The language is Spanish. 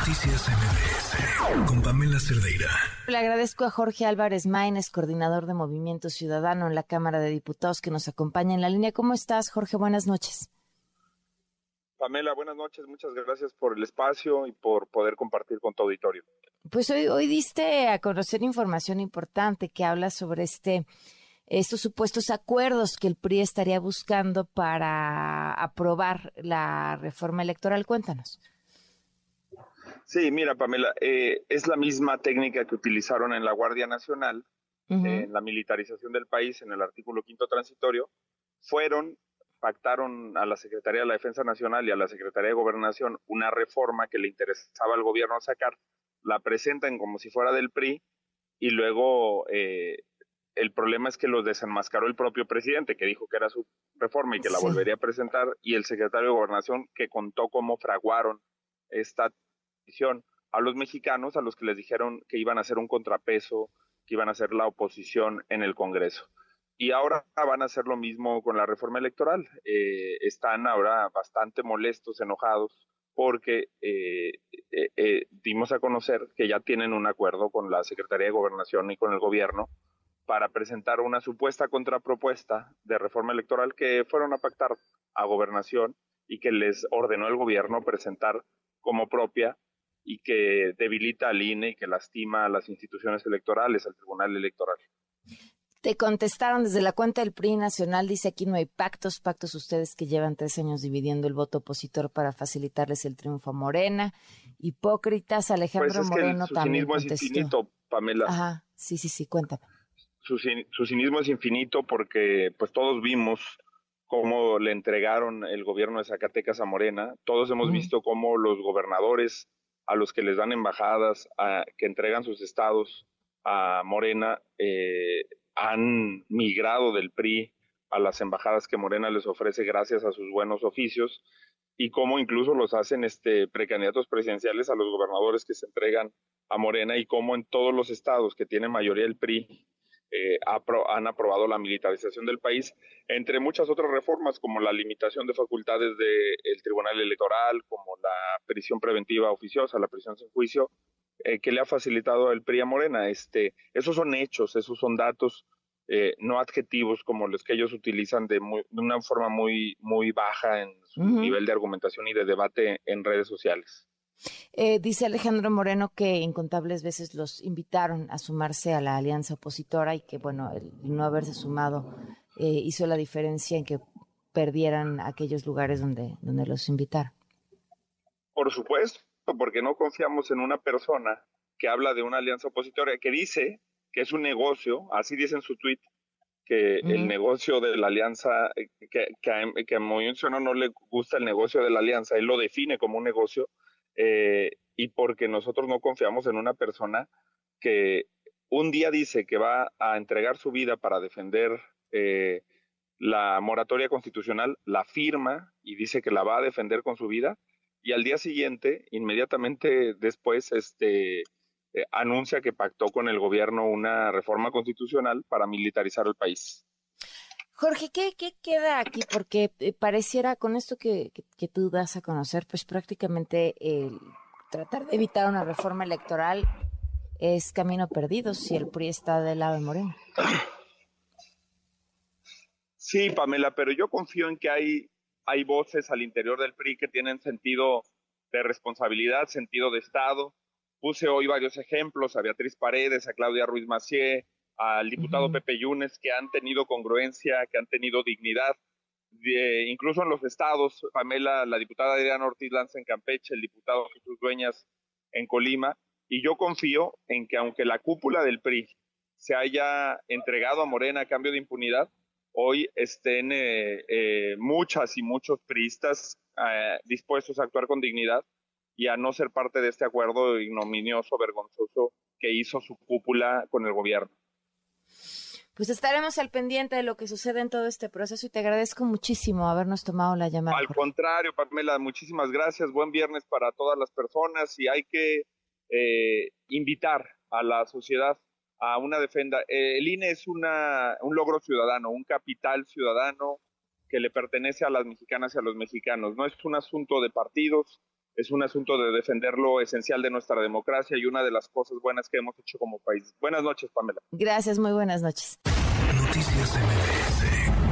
Noticias MBS con Pamela Cerdeira. Le agradezco a Jorge Álvarez Maínez, coordinador de Movimiento Ciudadano en la Cámara de Diputados, que nos acompaña en la línea. ¿Cómo estás, Jorge? Buenas noches. Pamela, buenas noches. Muchas gracias por el espacio y por poder compartir con tu auditorio. Pues hoy, hoy diste a conocer información importante que habla sobre este estos supuestos acuerdos que el PRI estaría buscando para aprobar la reforma electoral. Cuéntanos. Sí, mira, Pamela, eh, es la misma técnica que utilizaron en la Guardia Nacional, en la militarización del país, en el artículo quinto transitorio. Fueron, pactaron a la Secretaría de la Defensa Nacional y a la Secretaría de Gobernación una reforma que le interesaba al gobierno sacar, la presentan como si fuera del PRI y luego eh, el problema es que los desenmascaró el propio presidente, que dijo que era su reforma y que la volvería a presentar, y el secretario de Gobernación, que contó cómo fraguaron esta a los mexicanos, a los que les dijeron que iban a hacer un contrapeso, que iban a ser la oposición en el Congreso. Y ahora van a hacer lo mismo con la reforma electoral. Eh, están ahora bastante molestos, enojados, porque eh, eh, dimos a conocer que ya tienen un acuerdo con la Secretaría de Gobernación y con el gobierno para presentar una supuesta contrapropuesta de reforma electoral que fueron a pactar a gobernación y que les ordenó el gobierno presentar como propia y que debilita al INE y que lastima a las instituciones electorales, al Tribunal Electoral. Te contestaron desde la cuenta del PRI Nacional, dice aquí no hay pactos, pactos ustedes que llevan tres años dividiendo el voto opositor para facilitarles el triunfo a Morena. Hipócritas, Alejandro pues Moreno también es infinito, Pamela. Ajá, sí, sí, sí, cuéntame su, cinismo es infinito porque pues todos vimos cómo le entregaron el gobierno de Zacatecas a Morena, todos hemos visto cómo los gobernadores a los que les dan embajadas, que entregan sus estados a Morena, eh, han migrado del PRI a las embajadas que Morena les ofrece gracias a sus buenos oficios y cómo incluso los hacen este precandidatos presidenciales a los gobernadores que se entregan a Morena y cómo en todos los estados que tiene mayoría el PRI eh, han aprobado la militarización del país, entre muchas otras reformas como la limitación de facultades del Tribunal Electoral, como la prisión preventiva oficiosa, la prisión sin juicio, eh, que le ha facilitado el PRI a Morena. Este, esos son hechos, esos son datos, eh, no adjetivos como los que ellos utilizan de, una forma muy, muy baja en su nivel de argumentación y de debate en redes sociales. Eh, dice Alejandro Moreno que incontables veces los invitaron a sumarse a la alianza opositora y que, bueno, el no haberse sumado eh, hizo la diferencia en que perdieran aquellos lugares donde, donde los invitaron. Por supuesto, porque no confiamos en una persona que habla de una alianza opositora, que dice que es un negocio, así dice en su tweet, que el negocio de la alianza, eh, que, que, a, que a Movimiento no le gusta el negocio de la alianza, él lo define como un negocio, eh, y porque nosotros no confiamos en una persona que un día dice que va a entregar su vida para defender eh, la moratoria constitucional, la firma y dice que la va a defender con su vida, y al día siguiente, inmediatamente después, este, eh, anuncia que pactó con el gobierno una reforma constitucional para militarizar el país. Jorge, ¿qué, queda aquí? Porque eh, pareciera con esto que, tú das a conocer, pues prácticamente el tratar de evitar una reforma electoral es camino perdido si el PRI está del lado de Moreno. Sí, Pamela, pero yo confío en que hay, hay voces al interior del PRI que tienen sentido de responsabilidad, sentido de Estado. Puse hoy varios ejemplos, a Beatriz Paredes, a Claudia Ruiz Macié, al diputado Pepe Yunes, que han tenido congruencia, que han tenido dignidad, incluso en los estados, Pamela, la diputada Adriana Ortiz Lanza en Campeche, el diputado Jesús Dueñas en Colima, y yo confío en que aunque la cúpula del PRI se haya entregado a Morena a cambio de impunidad, hoy estén eh, eh, muchas y muchos priistas eh, dispuestos a actuar con dignidad y a no ser parte de este acuerdo ignominioso, vergonzoso que hizo su cúpula con el gobierno. Pues estaremos al pendiente de lo que sucede en todo este proceso y te agradezco muchísimo habernos tomado la llamada. Al contrario, Pamela, muchísimas gracias. Buen viernes para todas las personas y hay que eh, invitar a la sociedad a una defenda. Eh, el INE es una, un logro ciudadano, un capital ciudadano que le pertenece a las mexicanas y a los mexicanos. No es un asunto de partidos, es un asunto de defender lo esencial de nuestra democracia y una de las cosas buenas que hemos hecho como país. Buenas noches, Pamela. Gracias, muy buenas noches. Noticias MBS